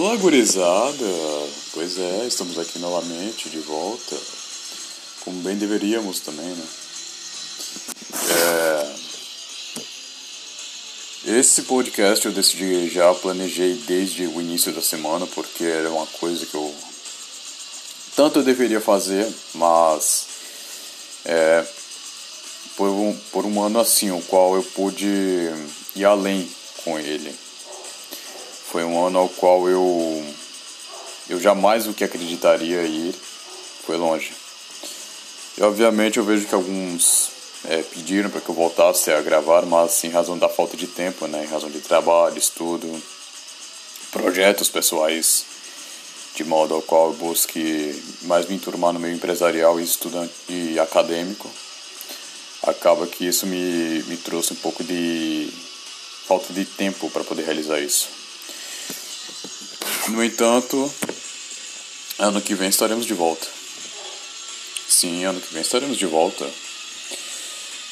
Fala, gurizada! Pois é, estamos aqui novamente, de volta. Como bem deveríamos também, né? É... Esse podcast eu decidi, já planejei desde o início da semana, porque era uma coisa que eu tanto eu deveria fazer, mas é, por, um, por um ano assim, o qual eu pude ir além com ele. Foi um ano ao qual eu eu jamais o que acreditaria ir foi longe. E obviamente eu vejo que alguns é, pediram para que eu voltasse a gravar, mas em razão da falta de tempo, né, em razão de trabalho, estudo, projetos pessoais, de modo ao qual eu busque mais me enturmar no meio empresarial e estudante e acadêmico, acaba que isso me, me trouxe um pouco de falta de tempo para poder realizar isso. No entanto, ano que vem estaremos de volta. Sim, ano que vem estaremos de volta.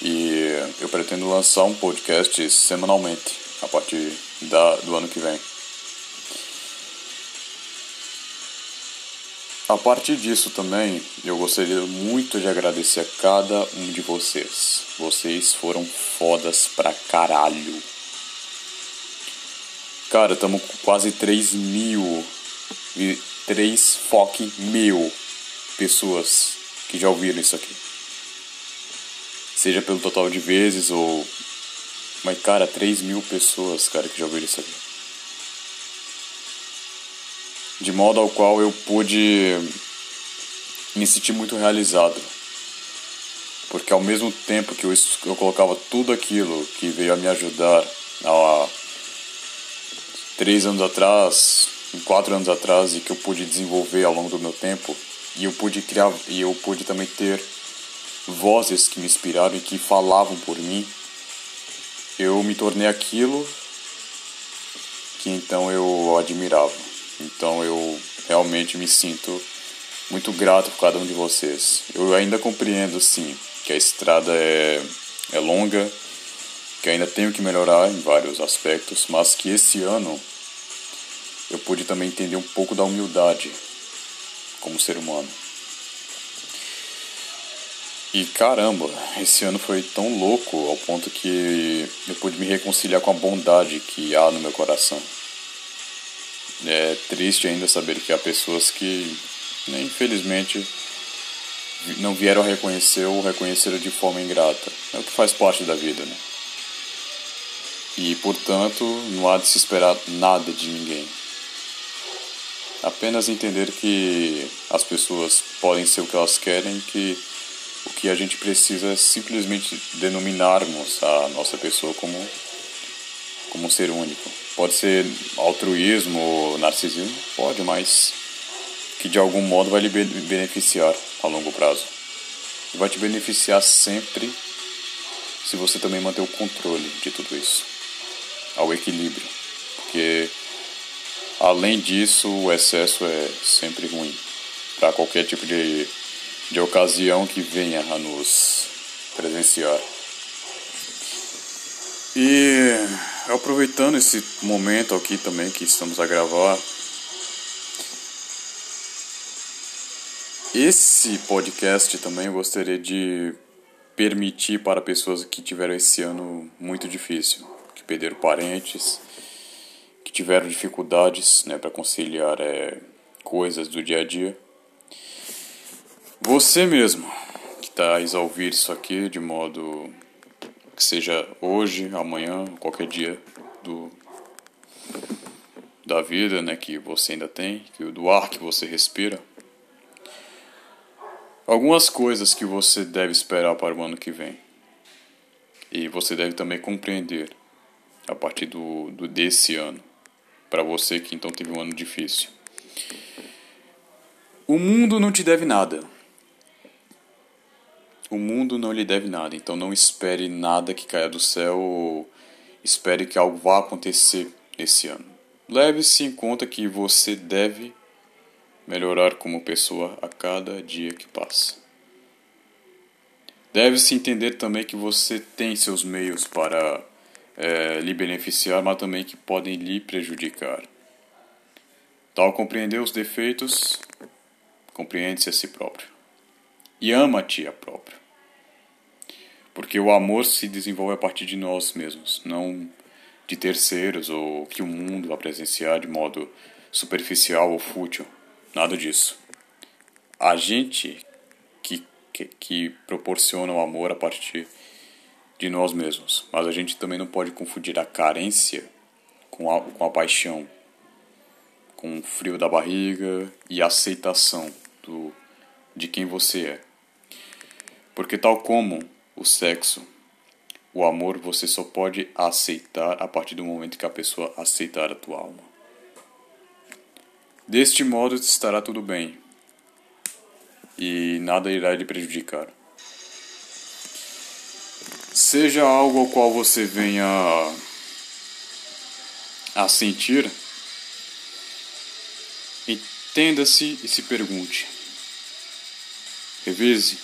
E eu pretendo lançar um podcast semanalmente a partir da, do ano que vem. A partir disso também, eu gostaria muito de agradecer a cada um de vocês. Vocês foram fodas pra caralho. Cara, estamos com quase 3 mil. 3 fucking mil pessoas que já ouviram isso aqui. Seja pelo total de vezes ou. Mas, cara, 3 mil pessoas, cara, que já ouviram isso aqui. De modo ao qual eu pude me sentir muito realizado. Porque ao mesmo tempo que eu, eu colocava tudo aquilo que veio a me ajudar a três anos atrás, quatro anos atrás e que eu pude desenvolver ao longo do meu tempo e eu pude criar e eu pude também ter vozes que me inspiraram e que falavam por mim. Eu me tornei aquilo que então eu admirava. Então eu realmente me sinto muito grato por cada um de vocês. Eu ainda compreendo sim que a estrada é, é longa, que ainda tenho que melhorar em vários aspectos, mas que esse ano eu pude também entender um pouco da humildade como ser humano. E caramba, esse ano foi tão louco ao ponto que eu pude me reconciliar com a bondade que há no meu coração. É triste ainda saber que há pessoas que, né, infelizmente, não vieram reconhecer ou reconheceram de forma ingrata. É o que faz parte da vida, né? E, portanto, não há de se esperar nada de ninguém. Apenas entender que as pessoas podem ser o que elas querem, que o que a gente precisa é simplesmente denominarmos a nossa pessoa como, como um ser único. Pode ser altruísmo ou narcisismo? Pode, mas que de algum modo vai lhe beneficiar a longo prazo. E vai te beneficiar sempre se você também manter o controle de tudo isso ao equilíbrio, porque além disso o excesso é sempre ruim para qualquer tipo de, de ocasião que venha a nos presenciar. E aproveitando esse momento aqui também que estamos a gravar, esse podcast também eu gostaria de permitir para pessoas que tiveram esse ano muito difícil perderam parentes, que tiveram dificuldades né, para conciliar é, coisas do dia a dia. Você mesmo que está a ouvir isso aqui de modo que seja hoje, amanhã, qualquer dia do da vida, né, que você ainda tem, que do ar que você respira. Algumas coisas que você deve esperar para o ano que vem. E você deve também compreender a partir do, do desse ano, para você que então teve um ano difícil. O mundo não te deve nada. O mundo não lhe deve nada, então não espere nada que caia do céu ou espere que algo vá acontecer esse ano. Leve-se em conta que você deve melhorar como pessoa a cada dia que passa. Deve-se entender também que você tem seus meios para é, lhe beneficiar, mas também que podem lhe prejudicar. Tal compreender os defeitos, compreende-se a si próprio. E ama-te a próprio. Porque o amor se desenvolve a partir de nós mesmos, não de terceiros ou que o mundo vai presenciar de modo superficial ou fútil. Nada disso. A gente que, que, que proporciona o amor a partir de nós mesmos. Mas a gente também não pode confundir a carência com a, com a paixão, com o frio da barriga e a aceitação do, de quem você é. Porque, tal como o sexo, o amor você só pode aceitar a partir do momento que a pessoa aceitar a tua alma. Deste modo estará tudo bem e nada irá lhe prejudicar seja algo ao qual você venha a sentir, entenda-se e se pergunte. Revise.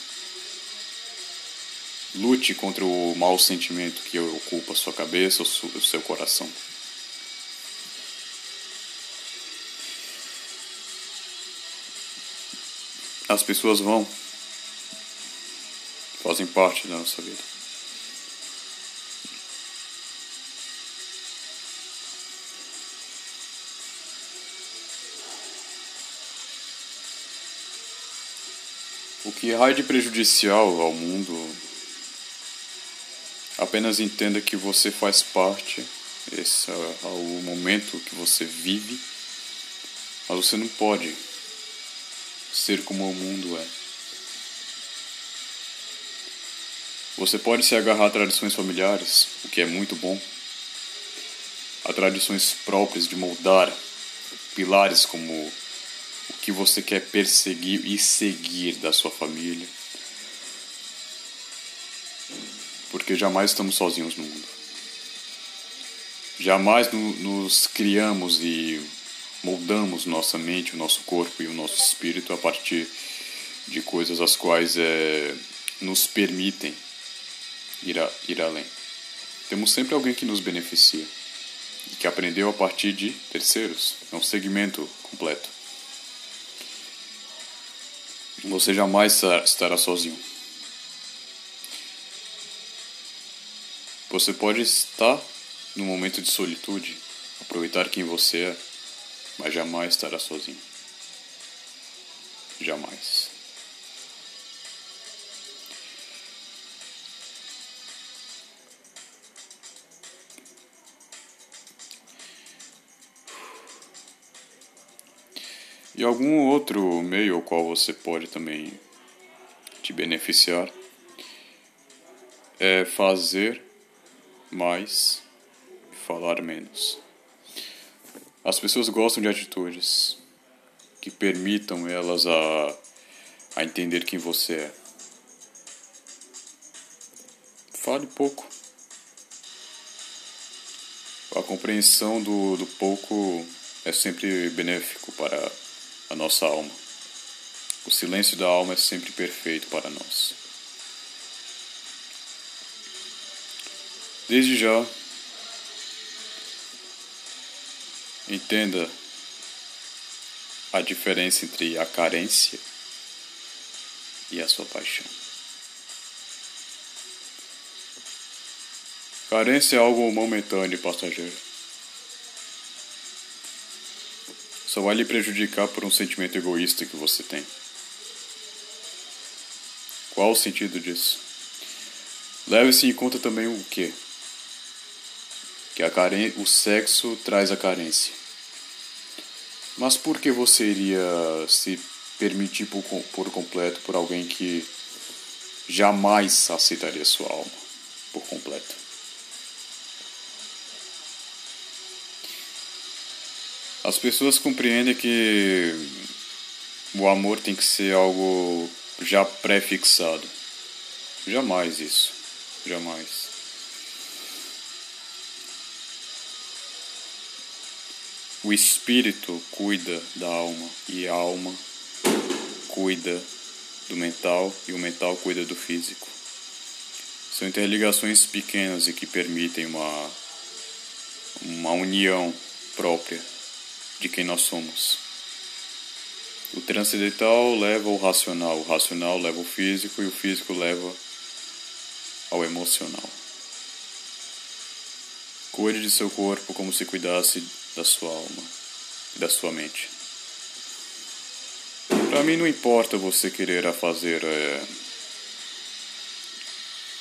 Lute contra o mau sentimento que ocupa a sua cabeça ou o seu coração. As pessoas vão, fazem parte da nossa vida. Que há de prejudicial ao mundo, apenas entenda que você faz parte, esse é o momento que você vive, mas você não pode ser como o mundo é. Você pode se agarrar a tradições familiares, o que é muito bom, a tradições próprias de moldar pilares como o que você quer perseguir e seguir da sua família. Porque jamais estamos sozinhos no mundo. Jamais no, nos criamos e moldamos nossa mente, o nosso corpo e o nosso espírito a partir de coisas as quais é, nos permitem ir, a, ir além. Temos sempre alguém que nos beneficia e que aprendeu a partir de terceiros. É um segmento completo. Você jamais estará sozinho. Você pode estar no momento de solitude, aproveitar quem você é, mas jamais estará sozinho. Jamais. Algum outro meio ao qual você pode também te beneficiar é fazer mais e falar menos. As pessoas gostam de atitudes que permitam elas a, a entender quem você é. Fale pouco. A compreensão do, do pouco é sempre benéfico para a nossa alma. O silêncio da alma é sempre perfeito para nós. Desde já, entenda a diferença entre a carência e a sua paixão. Carência é algo momentâneo e passageiro. Só vai lhe prejudicar por um sentimento egoísta que você tem. Qual o sentido disso? Leve-se em conta também o quê? Que a caren o sexo traz a carência. Mas por que você iria se permitir por, por completo por alguém que jamais aceitaria sua alma por completo? As pessoas compreendem que o amor tem que ser algo já pré-fixado. Jamais isso. Jamais. O espírito cuida da alma e a alma cuida do mental e o mental cuida do físico. São interligações pequenas e que permitem uma, uma união própria de quem nós somos. O transcendental leva ao racional, o racional leva ao físico e o físico leva ao emocional. Cuide de seu corpo como se cuidasse da sua alma e da sua mente. Para mim não importa você querer fazer é,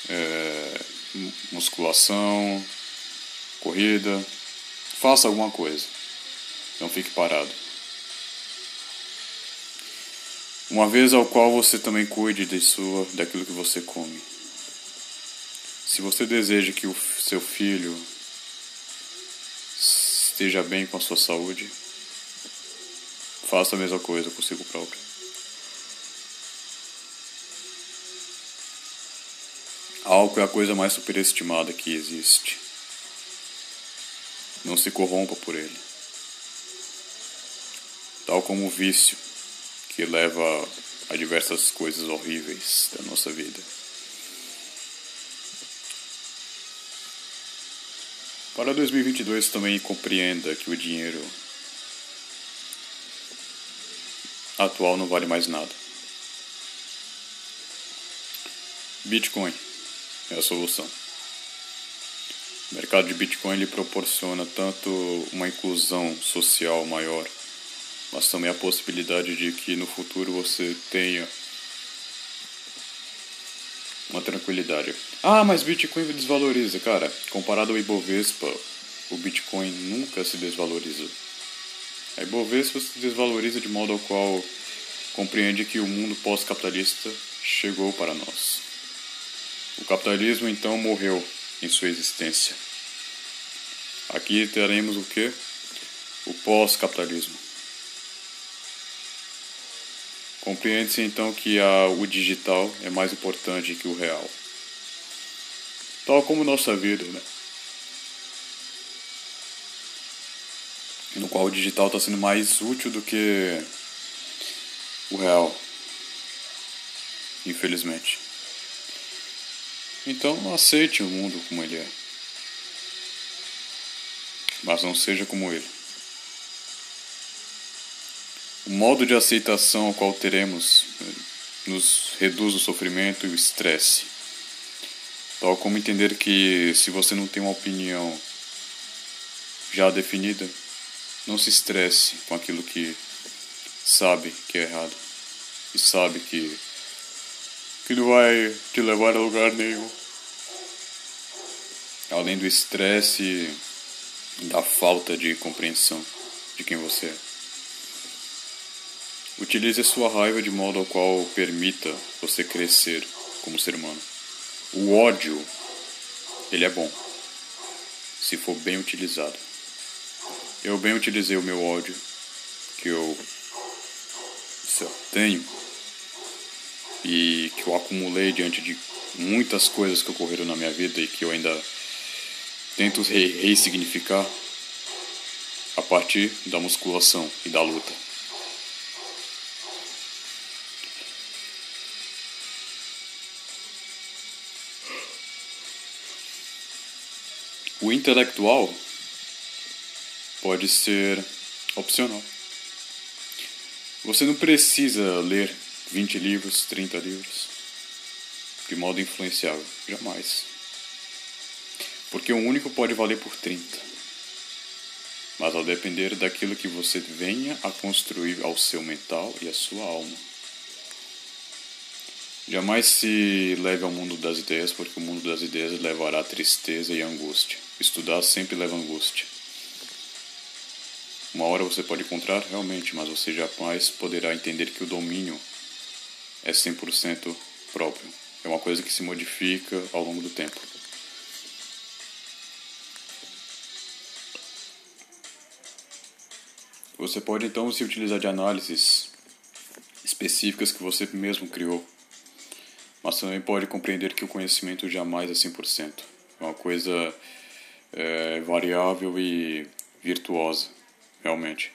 é, musculação, corrida, faça alguma coisa. Não fique parado. Uma vez ao qual você também cuide de sua, daquilo que você come. Se você deseja que o seu filho esteja bem com a sua saúde, faça a mesma coisa consigo próprio. Álcool é a coisa mais superestimada que existe. Não se corrompa por ele. Tal como o vício, que leva a diversas coisas horríveis da nossa vida. Para 2022 também compreenda que o dinheiro atual não vale mais nada. Bitcoin é a solução. O mercado de Bitcoin ele proporciona tanto uma inclusão social maior, mas também a possibilidade de que no futuro você tenha uma tranquilidade. Ah, mas Bitcoin desvaloriza. Cara, comparado ao Ibovespa, o Bitcoin nunca se desvaloriza. A Ibovespa se desvaloriza de modo ao qual compreende que o mundo pós-capitalista chegou para nós. O capitalismo então morreu em sua existência. Aqui teremos o que? O pós-capitalismo. Compreende-se então que a, o digital é mais importante que o real. Tal como nossa vida, né? No qual o digital está sendo mais útil do que o real. Infelizmente. Então aceite o mundo como ele é. Mas não seja como ele. O modo de aceitação ao qual teremos eh, nos reduz o sofrimento e o estresse. Tal como entender que se você não tem uma opinião já definida, não se estresse com aquilo que sabe que é errado e sabe que que não vai te levar a lugar nenhum. Além do estresse da falta de compreensão de quem você é. Utilize sua raiva de modo ao qual permita você crescer como ser humano. O ódio, ele é bom, se for bem utilizado. Eu bem utilizei o meu ódio, que eu tenho, e que eu acumulei diante de muitas coisas que ocorreram na minha vida e que eu ainda tento ressignificar a partir da musculação e da luta. O intelectual pode ser opcional. Você não precisa ler 20 livros, 30 livros de modo influenciável. Jamais. Porque um único pode valer por 30. Mas ao depender daquilo que você venha a construir ao seu mental e à sua alma. Jamais se leve ao mundo das ideias, porque o mundo das ideias levará tristeza e angústia. Estudar sempre leva angústia. Uma hora você pode encontrar, realmente, mas você jamais poderá entender que o domínio é 100% próprio. É uma coisa que se modifica ao longo do tempo. Você pode então se utilizar de análises específicas que você mesmo criou mas também pode compreender que o conhecimento jamais é 100%. É uma coisa é, variável e virtuosa, realmente.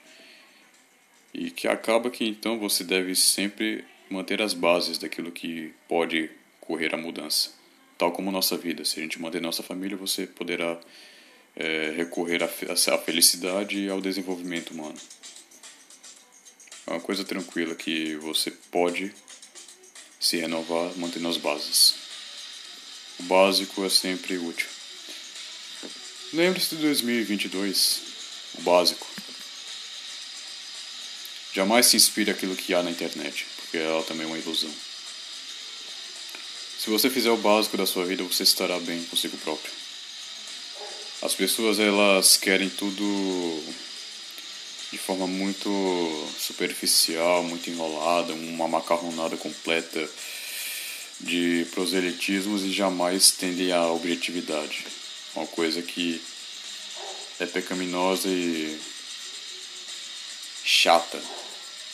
E que acaba que então você deve sempre manter as bases daquilo que pode correr a mudança. Tal como nossa vida. Se a gente manter nossa família, você poderá é, recorrer à felicidade e ao desenvolvimento humano. É uma coisa tranquila que você pode se renovar mantendo as bases. O básico é sempre útil. Lembre-se de 2022, o básico. Jamais se inspire aquilo que há na internet, porque ela também é uma ilusão. Se você fizer o básico da sua vida, você estará bem consigo próprio. As pessoas elas querem tudo de forma muito superficial, muito enrolada, uma macarronada completa de proselitismos e jamais tendem à objetividade. Uma coisa que é pecaminosa e chata,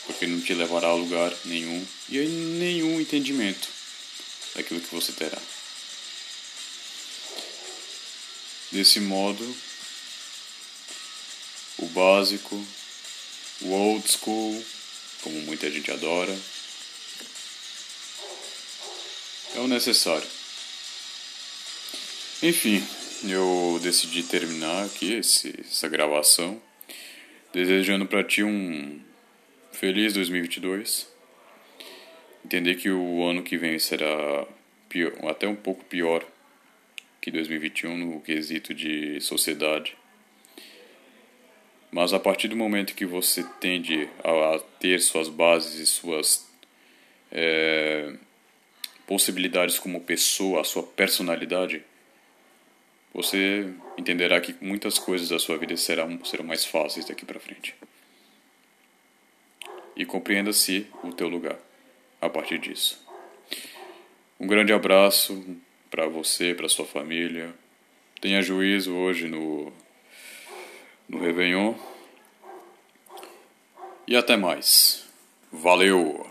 porque não te levará a lugar nenhum e nenhum entendimento daquilo que você terá. Desse modo, o básico, o old school, como muita gente adora, é o necessário. Enfim, eu decidi terminar aqui esse, essa gravação, desejando para ti um feliz 2022. Entender que o ano que vem será pior, até um pouco pior que 2021 no quesito de sociedade. Mas a partir do momento que você tende a, ter suas bases e suas é, possibilidades como pessoa, a sua personalidade, você entenderá que muitas coisas da sua vida serão, serão mais fáceis daqui para frente. E compreenda-se o teu lugar a partir disso. Um grande abraço, para você, para sua família. Tenha juízo hoje no, no Réveillon. E até mais. Valeu!